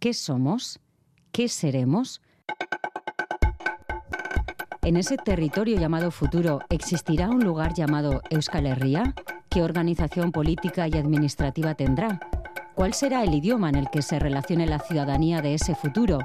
¿Qué somos? ¿Qué seremos? En ese territorio llamado futuro, ¿existirá un lugar llamado Euskal Herria? ¿Qué organización política y administrativa tendrá? ¿Cuál será el idioma en el que se relacione la ciudadanía de ese futuro?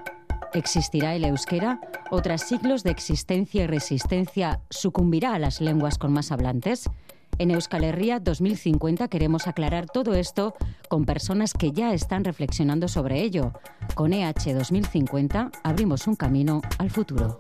¿Existirá el euskera? ¿O tras siglos de existencia y resistencia sucumbirá a las lenguas con más hablantes? En Euskal Herria 2050 queremos aclarar todo esto con personas que ya están reflexionando sobre ello. Con EH 2050 abrimos un camino al futuro.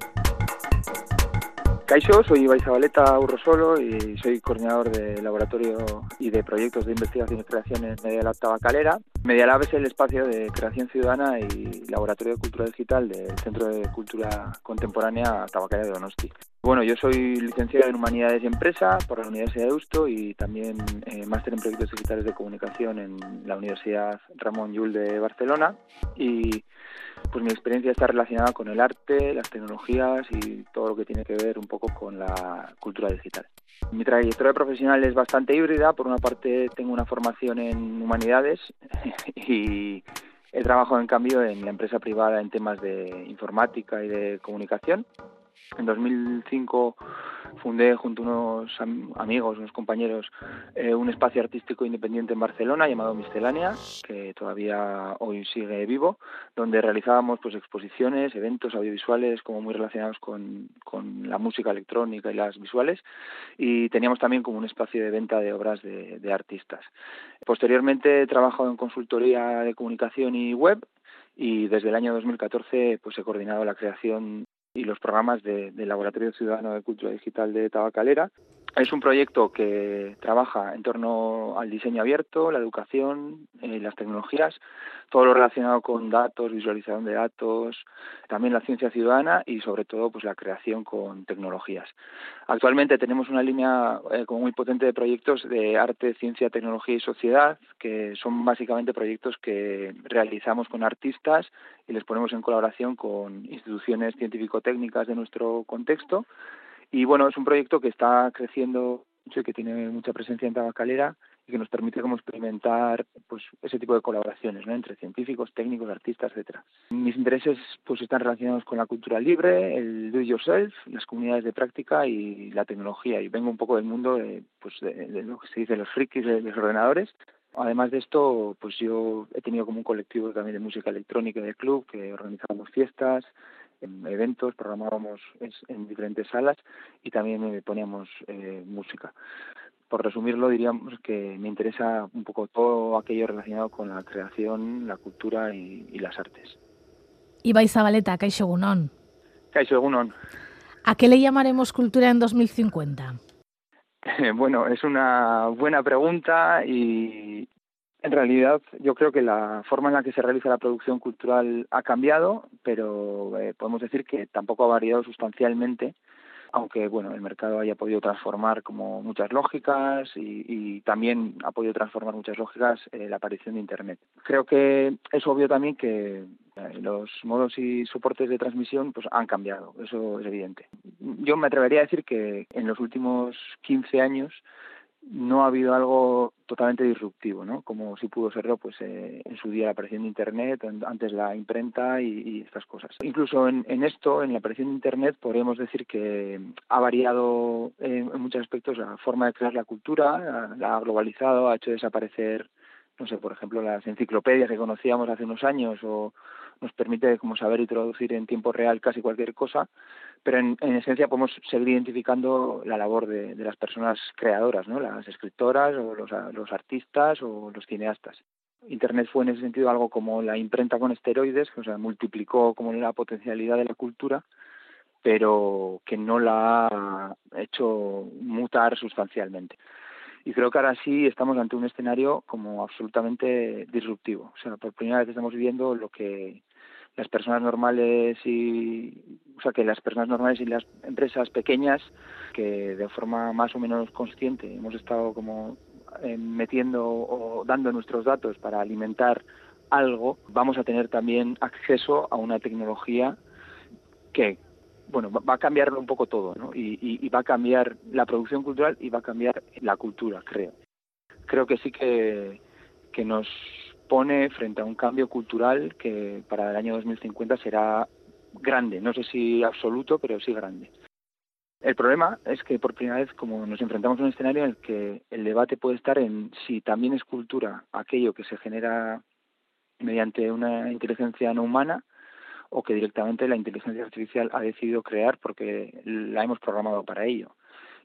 Caixo, soy Ibai Zabaleta Urrosolo y soy coordinador de laboratorio y de proyectos de investigación y creación en Medialab Tabacalera. Medialab es el espacio de creación ciudadana y laboratorio de cultura digital del Centro de Cultura Contemporánea Tabacalera de Donosti. Bueno, yo soy licenciado en Humanidades y Empresa por la Universidad de Eusto y también eh, máster en Proyectos Digitales de Comunicación en la Universidad Ramón Llull de Barcelona y pues mi experiencia está relacionada con el arte, las tecnologías y todo lo que tiene que ver un poco con la cultura digital. Mi trayectoria profesional es bastante híbrida. Por una parte tengo una formación en humanidades y he trabajado en cambio en la empresa privada en temas de informática y de comunicación. En 2005 fundé junto a unos amigos, unos compañeros, eh, un espacio artístico independiente en Barcelona llamado Miscelánea, que todavía hoy sigue vivo, donde realizábamos pues exposiciones, eventos audiovisuales como muy relacionados con, con la música electrónica y las visuales, y teníamos también como un espacio de venta de obras de, artistas. Posteriormente he trabajado en consultoría de comunicación y web y desde el año 2014 pues he coordinado la creación y los programas del Laboratorio Ciudadano de Cultura Digital de Tabacalera. Es un proyecto que trabaja en torno al diseño abierto, la educación, eh, las tecnologías, todo lo relacionado con datos, visualización de datos, también la ciencia ciudadana y sobre todo pues la creación con tecnologías. Actualmente tenemos una línea eh, muy potente de proyectos de arte, ciencia, tecnología y sociedad, que son básicamente proyectos que realizamos con artistas y les ponemos en colaboración con instituciones científico-técnicas de nuestro contexto y bueno, es un proyecto que está creciendo mucho y que tiene mucha presencia en Tabacalera y que nos permite como experimentar pues ese tipo de colaboraciones ¿no? entre científicos, técnicos, artistas, etcétera. Mis intereses pues están relacionados con la cultura libre, el do it yourself, las comunidades de práctica y la tecnología. Y vengo un poco del mundo de, pues de, lo que se dice los frikis de los ordenadores. Además de esto, pues yo he tenido como un colectivo también de música electrónica del club que organizábamos fiestas, eventos, programábamos en diferentes salas y también poníamos eh, música. Por resumirlo, diríamos que me interesa un poco todo aquello relacionado con la creación, la cultura y, las artes. Ibai Zabaleta, Caixo Gunón. Caixo Gunón. ¿A qué le llamaremos cultura en 2050? bueno, es una buena pregunta y, en realidad, yo creo que la forma en la que se realiza la producción cultural ha cambiado, pero eh, podemos decir que tampoco ha variado sustancialmente, aunque bueno, el mercado haya podido transformar como muchas lógicas y, también ha podido transformar muchas lógicas eh, la aparición de Internet. Creo que es obvio también que eh, los modos y soportes de transmisión pues han cambiado, eso es evidente. Yo me atrevería a decir que en los últimos 15 años no ha habido algo totalmente disruptivo, ¿no? Como si pudo serlo, pues eh, en su día la aparición de Internet, antes la imprenta y, estas cosas. Incluso en, esto, en la aparición de Internet, podríamos decir que ha variado en muchos aspectos la forma de crear la cultura, la ha globalizado, ha hecho desaparecer, no sé, por ejemplo, las enciclopedias que conocíamos hace unos años o nos permite como saber y traducir en tiempo real casi cualquier cosa, pero en, esencia podemos seguir identificando la labor de, las personas creadoras, ¿no? las escritoras o los, artistas o los cineastas. Internet fue en ese sentido algo como la imprenta con esteroides, que o multiplicó como la potencialidad de la cultura, pero que no la ha hecho mutar sustancialmente. Y creo que ahora sí estamos ante un escenario como absolutamente disruptivo. O sea, por primera vez estamos viviendo lo que las personas normales y o sea que las personas normales y las empresas pequeñas que de forma más o menos consciente hemos estado como eh, metiendo o dando nuestros datos para alimentar algo vamos a tener también acceso a una tecnología que bueno va a cambiarlo un poco todo ¿no? y, y va a cambiar la producción cultural y va a cambiar la cultura creo creo que sí que nos pone frente a un cambio cultural que para el año 2050 será grande, no sé si absoluto, pero sí grande. El problema es que por primera vez como nos enfrentamos a un escenario en el que el debate puede estar en si también es cultura aquello que se genera mediante una inteligencia no humana o que directamente la inteligencia artificial ha decidido crear porque la hemos programado para ello.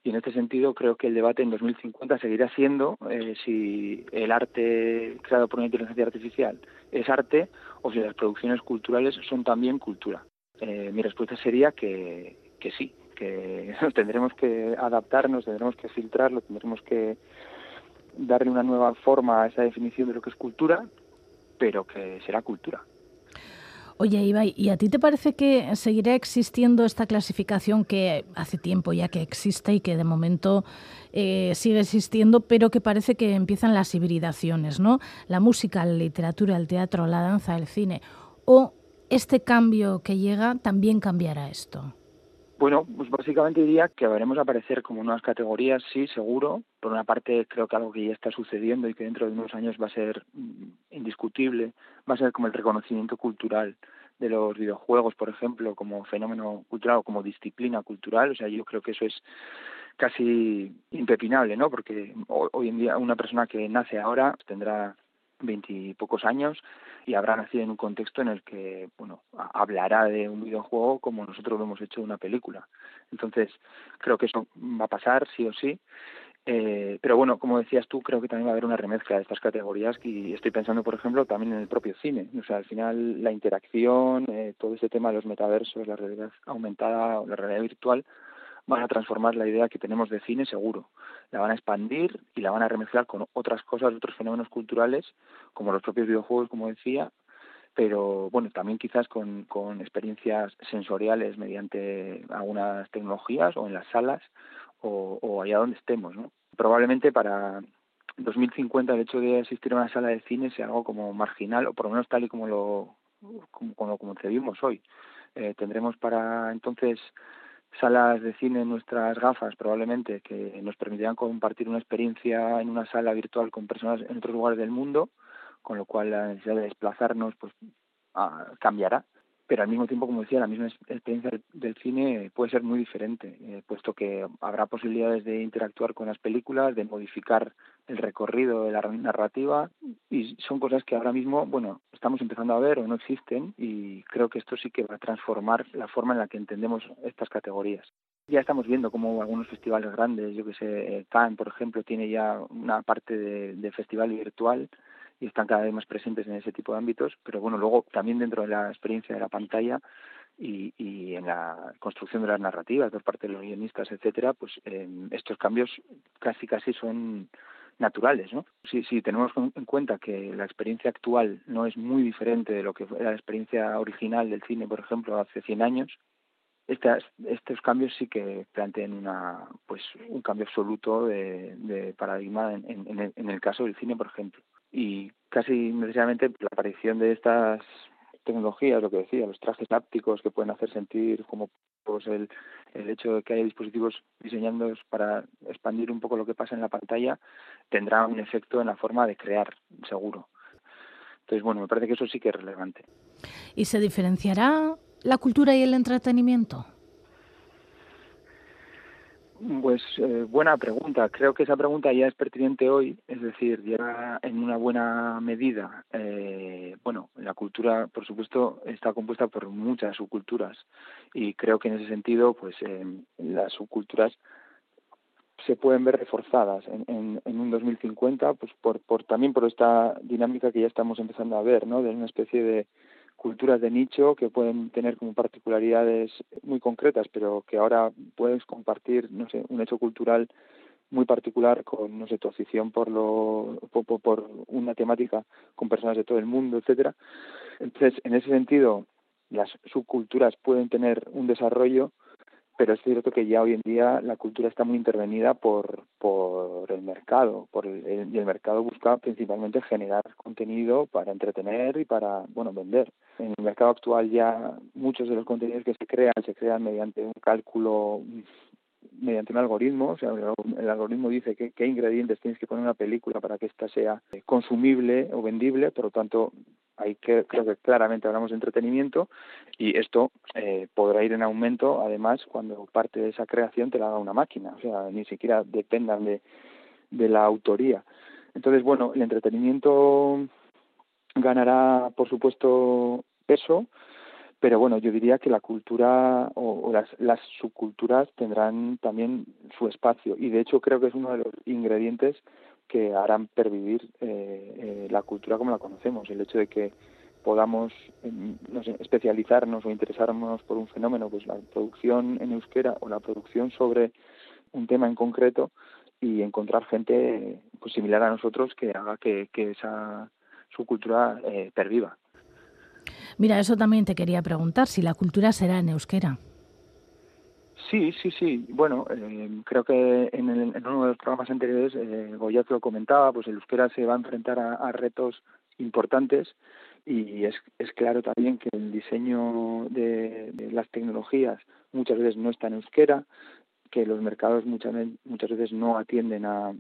Y en este sentido creo que el debate en 2050 seguirá siendo eh, si el arte creado por una inteligencia artificial es arte o si las producciones culturales son también cultura. Eh, mi respuesta sería que, que sí, que tendremos que adaptarnos, tendremos que filtrarlo, tendremos que darle una nueva forma a esa definición de lo que es cultura, pero que será cultura. Oye, Ibai, ¿y a ti te parece que seguirá existiendo esta clasificación que hace tiempo ya que existe y que de momento eh, sigue existiendo, pero que parece que empiezan las hibridaciones, ¿no? La música, la literatura, el teatro, la danza, el cine. ¿O este cambio que llega también cambiará esto? Bueno, pues básicamente diría que veremos aparecer como nuevas categorías, sí, seguro. Por una parte, creo que algo que ya está sucediendo y que dentro de unos años va a ser indiscutible, va a ser como el reconocimiento cultural de los videojuegos, por ejemplo, como fenómeno cultural o como disciplina cultural. O sea, yo creo que eso es casi impepinable, ¿no? Porque hoy en día una persona que nace ahora tendrá veintipocos años y habrá nacido en un contexto en el que bueno hablará de un videojuego como nosotros lo hemos hecho de una película entonces creo que eso va a pasar sí o sí eh, pero bueno como decías tú creo que también va a haber una remezcla de estas categorías y estoy pensando por ejemplo también en el propio cine o sea al final la interacción eh, todo ese tema de los metaversos la realidad aumentada la realidad virtual van a transformar la idea que tenemos de cine seguro. La van a expandir y la van a remezclar con otras cosas, otros fenómenos culturales, como los propios videojuegos, como decía, pero bueno, también quizás con, experiencias sensoriales mediante algunas tecnologías o en las salas o, allá donde estemos. Probablemente para 2050 el hecho de asistir a una sala de cine sea algo como marginal o por lo menos tal y como lo como, como, concebimos hoy. Eh, tendremos para entonces salas de cine en nuestras gafas probablemente que nos permitirán compartir una experiencia en una sala virtual con personas en otros lugares del mundo, con lo cual la necesidad de desplazarnos pues ah, cambiará pero al mismo tiempo, como decía, la misma experiencia del cine puede ser muy diferente, eh, puesto que habrá posibilidades de interactuar con las películas, de modificar el recorrido de la narrativa, y son cosas que ahora mismo, bueno, estamos empezando a ver o no existen, y creo que esto sí que va a transformar la forma en la que entendemos estas categorías. Ya estamos viendo cómo algunos festivales grandes, yo que sé, Cannes, por ejemplo, tiene ya una parte de festival virtual, y están cada vez más presentes en ese tipo de ámbitos, pero bueno, luego también dentro de la experiencia de la pantalla y, y en la construcción de las narrativas por parte de los guionistas, etcétera, pues eh, estos cambios casi casi son naturales, ¿no? Si, si tenemos en cuenta que la experiencia actual no es muy diferente de lo que era la experiencia original del cine, por ejemplo, hace 100 años, estas, estos cambios sí que plantean una, pues, un cambio absoluto de, paradigma en, en el caso del cine, por ejemplo y casi necesariamente la aparición de estas tecnologías, lo que decía, los trajes ápticos que pueden hacer sentir como pues el, el hecho de que haya dispositivos diseñados para expandir un poco lo que pasa en la pantalla, tendrá un efecto en la forma de crear, seguro. Entonces, bueno, me parece que eso sí que es relevante. ¿Y se diferenciará la cultura y el entretenimiento? Pues eh, buena pregunta. Creo que esa pregunta ya es pertinente hoy, es decir, ya en una buena medida, eh, bueno, la cultura, por supuesto, está compuesta por muchas subculturas y creo que en ese sentido, pues eh, las subculturas se pueden ver reforzadas en, en, en, un 2050, pues por, por también por esta dinámica que ya estamos empezando a ver, ¿no? De una especie de culturas de nicho que pueden tener como particularidades muy concretas, pero que ahora puedes compartir, no sé, un hecho cultural muy particular con, no sé, tu afición por, lo, por, una temática con personas de todo el mundo, etcétera. Entonces, en ese sentido, las subculturas pueden tener un desarrollo pero es cierto que ya hoy en día la cultura está muy intervenida por, por el mercado, por el, y el mercado busca principalmente generar contenido para entretener y para, bueno, vender. En el mercado actual ya muchos de los contenidos que se crean se crean mediante un cálculo mediante un algoritmo, o sea, el algoritmo dice qué ingredientes tienes que poner en una película para que ésta sea consumible o vendible, por lo tanto, ahí que, creo que claramente hablamos de entretenimiento y esto eh, podrá ir en aumento, además, cuando parte de esa creación te la haga una máquina, o sea, ni siquiera dependan de, de la autoría. Entonces, bueno, el entretenimiento ganará, por supuesto, peso, pero bueno, yo diría que la cultura o, las, las, subculturas tendrán también su espacio y de hecho creo que es uno de los ingredientes que harán pervivir eh, eh, la cultura como la conocemos. El hecho de que podamos em, especializarnos o interesarnos por un fenómeno, pues la producción en euskera o la producción sobre un tema en concreto y encontrar gente pues, similar a nosotros que haga que, que esa subcultura eh, perviva. Mira, eso también te quería preguntar, si la cultura será en euskera. Sí, sí, sí. Bueno, eh, creo que en, uno de los programas anteriores eh, Goya lo comentaba, pues el euskera se va a enfrentar a, retos importantes y es, claro también que el diseño de, las tecnologías muchas veces no está en euskera, que los mercados muchas, muchas veces no atienden a,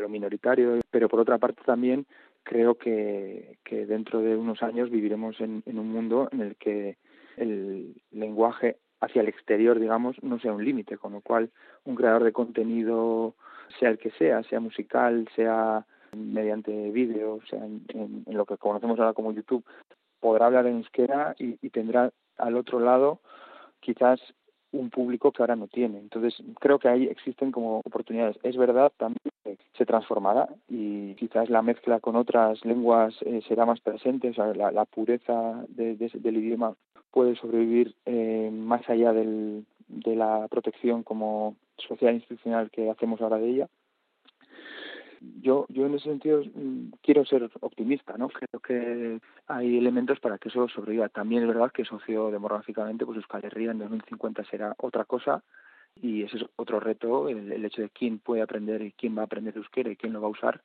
lo minoritario, pero por otra parte también creo que, dentro de unos años viviremos en, en un mundo en el que el lenguaje hacia el exterior, digamos, no sea un límite, con lo cual un creador de contenido, sea el que sea, sea musical, sea mediante vídeo, sea en, lo que conocemos ahora como YouTube, podrá hablar en euskera y, y tendrá al otro lado quizás un público que ahora no tiene. Entonces, creo que ahí existen como oportunidades. Es verdad también se transformará y quizás la mezcla con otras lenguas eh, será más presente, o sea, la, pureza del idioma puede sobrevivir eh, más allá del, de la protección como social institucional que hacemos ahora de ella yo, yo en ese sentido mm, quiero ser optimista, ¿no? Creo que hay elementos para que eso sobreviva. También es verdad que sociodemográficamente, pues Euskal Herria en 2050 será otra cosa y ese es otro reto, el, hecho de quién puede aprender y quién va a aprender euskera y quién lo va a usar.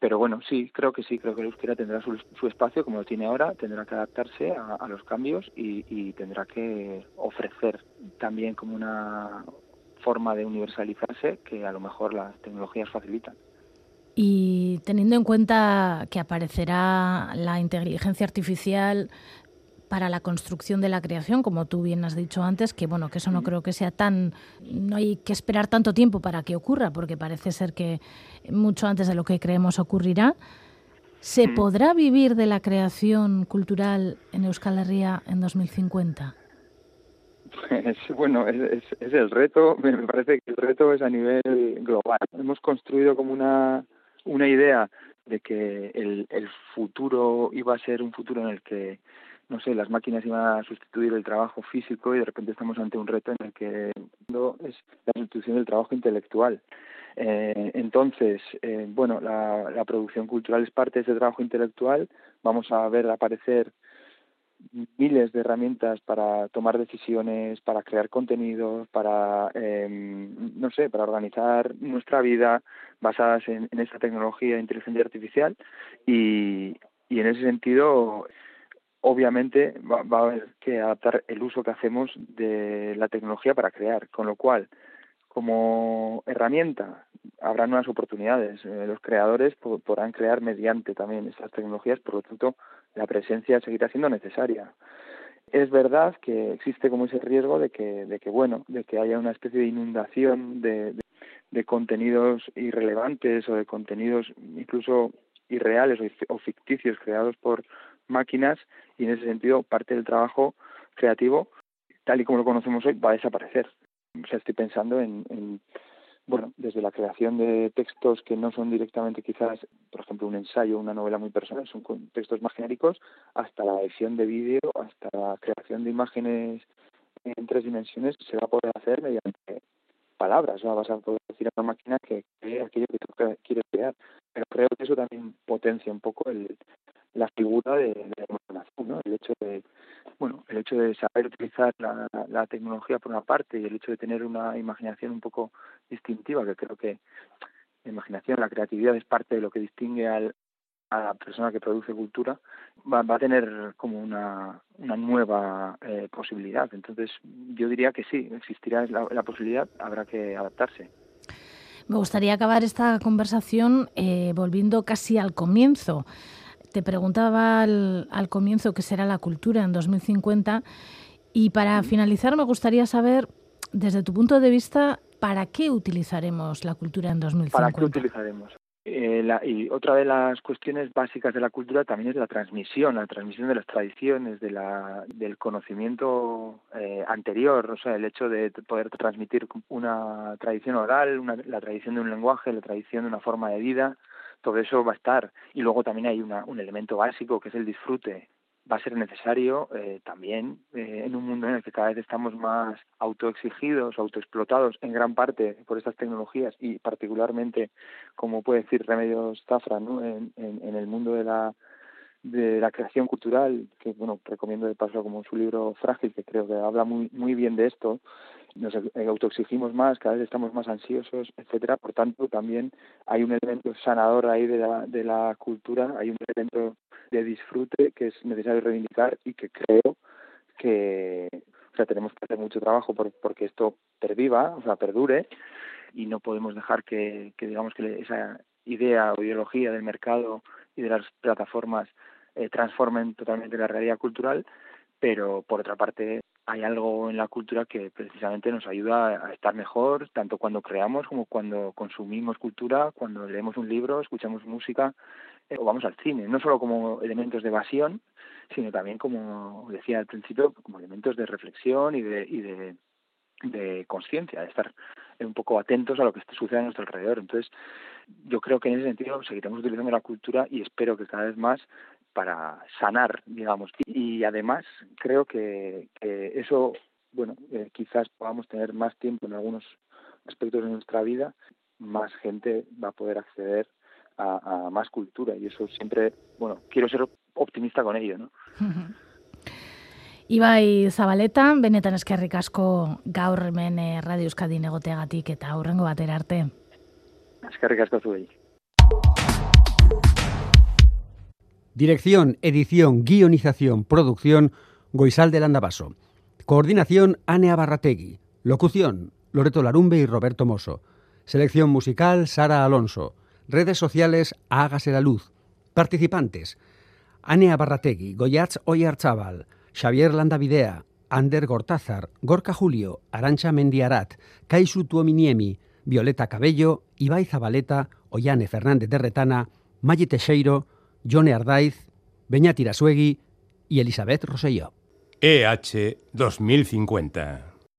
Pero bueno, sí, creo que sí, creo que el euskera tendrá su, espacio como lo tiene ahora, tendrá que adaptarse a, los cambios y tendrá que ofrecer también como una forma de universalizarse que a lo mejor las tecnologías facilitan. Y teniendo en cuenta que aparecerá la inteligencia artificial para la construcción de la creación, como tú bien has dicho antes, que bueno, que eso no creo que sea tan, no hay que esperar tanto tiempo para que ocurra, porque parece ser que mucho antes de lo que creemos ocurrirá. ¿Se podrá vivir de la creación cultural en Euskal Herria en 2050? Pues, bueno, es, es, el reto, me parece que el reto es a nivel global. Hemos construido como una una idea de que el, el futuro iba a ser un futuro en el que no sé, las máquinas iban a sustituir el trabajo físico y de repente estamos ante un reto en el que es la sustitución del trabajo intelectual. Eh, entonces, eh, bueno, la, la producción cultural es parte de ese trabajo intelectual. Vamos a ver aparecer miles de herramientas para tomar decisiones, para crear contenidos, para, eh, no sé, para organizar nuestra vida basadas en, en esa tecnología de inteligencia artificial y, y en ese sentido, obviamente, va, va, a haber que adaptar el uso que hacemos de la tecnología para crear, con lo cual, como herramienta, habrá nuevas oportunidades. Eh, los creadores podrán crear mediante también estas tecnologías, por lo tanto, la presencia seguirá siendo necesaria. Es verdad que existe como ese riesgo de que, de que bueno, de que haya una especie de inundación de, contenidos irrelevantes o de contenidos incluso irreales o, ficticios creados por máquinas y en ese sentido parte del trabajo creativo, tal y como lo conocemos hoy, va a desaparecer. O sea, estoy pensando en, en bueno, desde la creación de textos que no son directamente quizás, por ejemplo, un ensayo, una novela muy personal, son textos más genéricos, hasta la edición de vídeo, hasta la creación de imágenes en tres dimensiones, se va a poder hacer mediante palabras, ¿no? vas a a una máquina que cree aquello que tú quieres crear. Pero creo que eso también potencia un poco el, la figura de, la imaginación, ¿no? El hecho de, bueno, el hecho de saber utilizar la, tecnología por una parte y el hecho de tener una imaginación un poco distintiva, que creo que la imaginación, la creatividad es parte de lo que distingue al, a la persona que produce cultura, va, a tener como una, una nueva eh, posibilidad. Entonces, yo diría que sí, existirá la, posibilidad, habrá que adaptarse. Me gustaría acabar esta conversación eh, volviendo casi al comienzo. Te preguntaba al, al, comienzo qué será la cultura en 2050 y para finalizar me gustaría saber, desde tu punto de vista, ¿para qué utilizaremos la cultura en 2050? ¿Para qué utilizaremos? Eh, y otra de las cuestiones básicas de la cultura también es la transmisión, la transmisión de las tradiciones, de la, del conocimiento eh, anterior, o sea, el hecho de poder transmitir una tradición oral, la tradición de un lenguaje, la tradición de una forma de vida, todo eso va a estar. Y luego también hay una, un elemento básico que es el disfrute va a ser necesario eh, también eh, en un mundo en el que cada vez estamos más autoexigidos, autoexplotados en gran parte por estas tecnologías y particularmente, como puede decir Remedios Zafra, ¿no? en, en, el mundo de la de la creación cultural, que bueno, recomiendo de paso como su libro Frágil, que creo que habla muy muy bien de esto, nos autoexigimos más, cada vez estamos más ansiosos, etcétera, por tanto también hay un elemento sanador ahí de la, de la cultura, hay un elemento de disfrute que es necesario reivindicar y que creo que o sea, tenemos que hacer mucho trabajo por, porque esto perviva, o sea, perdure y no podemos dejar que, que digamos que esa idea o ideología del mercado y de las plataformas eh, transformen totalmente la realidad cultural, pero por otra parte hay algo en la cultura que precisamente nos ayuda a estar mejor, tanto cuando creamos como cuando consumimos cultura, cuando leemos un libro, escuchamos música eh, o vamos al cine, no solo como elementos de evasión, sino también, como decía al principio, como elementos de reflexión y de, y de, de conciencia, de estar un poco atentos a lo que sucede a nuestro alrededor. Entonces, yo creo que en ese sentido seguiremos utilizando la cultura y espero que cada vez más para sanar, digamos. Y, además creo que, eso, bueno, eh, quizás podamos tener más tiempo en algunos aspectos de nuestra vida, más gente va a poder acceder a, más cultura y eso siempre, bueno, quiero ser optimista con ello, ¿no? Ibai Zabaleta, benetan eskerrik asko gaur hemen eh, Radio Euskadi negoteagatik eta aurrengo batera arte. Eskerrik asko zuei. Dirección, edición, guionización, producción, Goisal del Andabaso. Coordinación, Anea Barrategui. Locución, Loreto Larumbe y Roberto Mosso. Selección musical, Sara Alonso. Redes sociales, Hágase la Luz. Participantes, Anea Barrategui, Goyatz Oyarzábal, Xavier Landavidea, Ander Gortázar, Gorka Julio, Arancha Mendiarat, Kaisu Tuominiemi, Violeta Cabello, Ibai Zabaleta, Ollane Fernández de Retana, Maggi Teixeiro, Jone Ardaiz, Beñat Irasuegui y Elizabeth Rosselló. EH 2050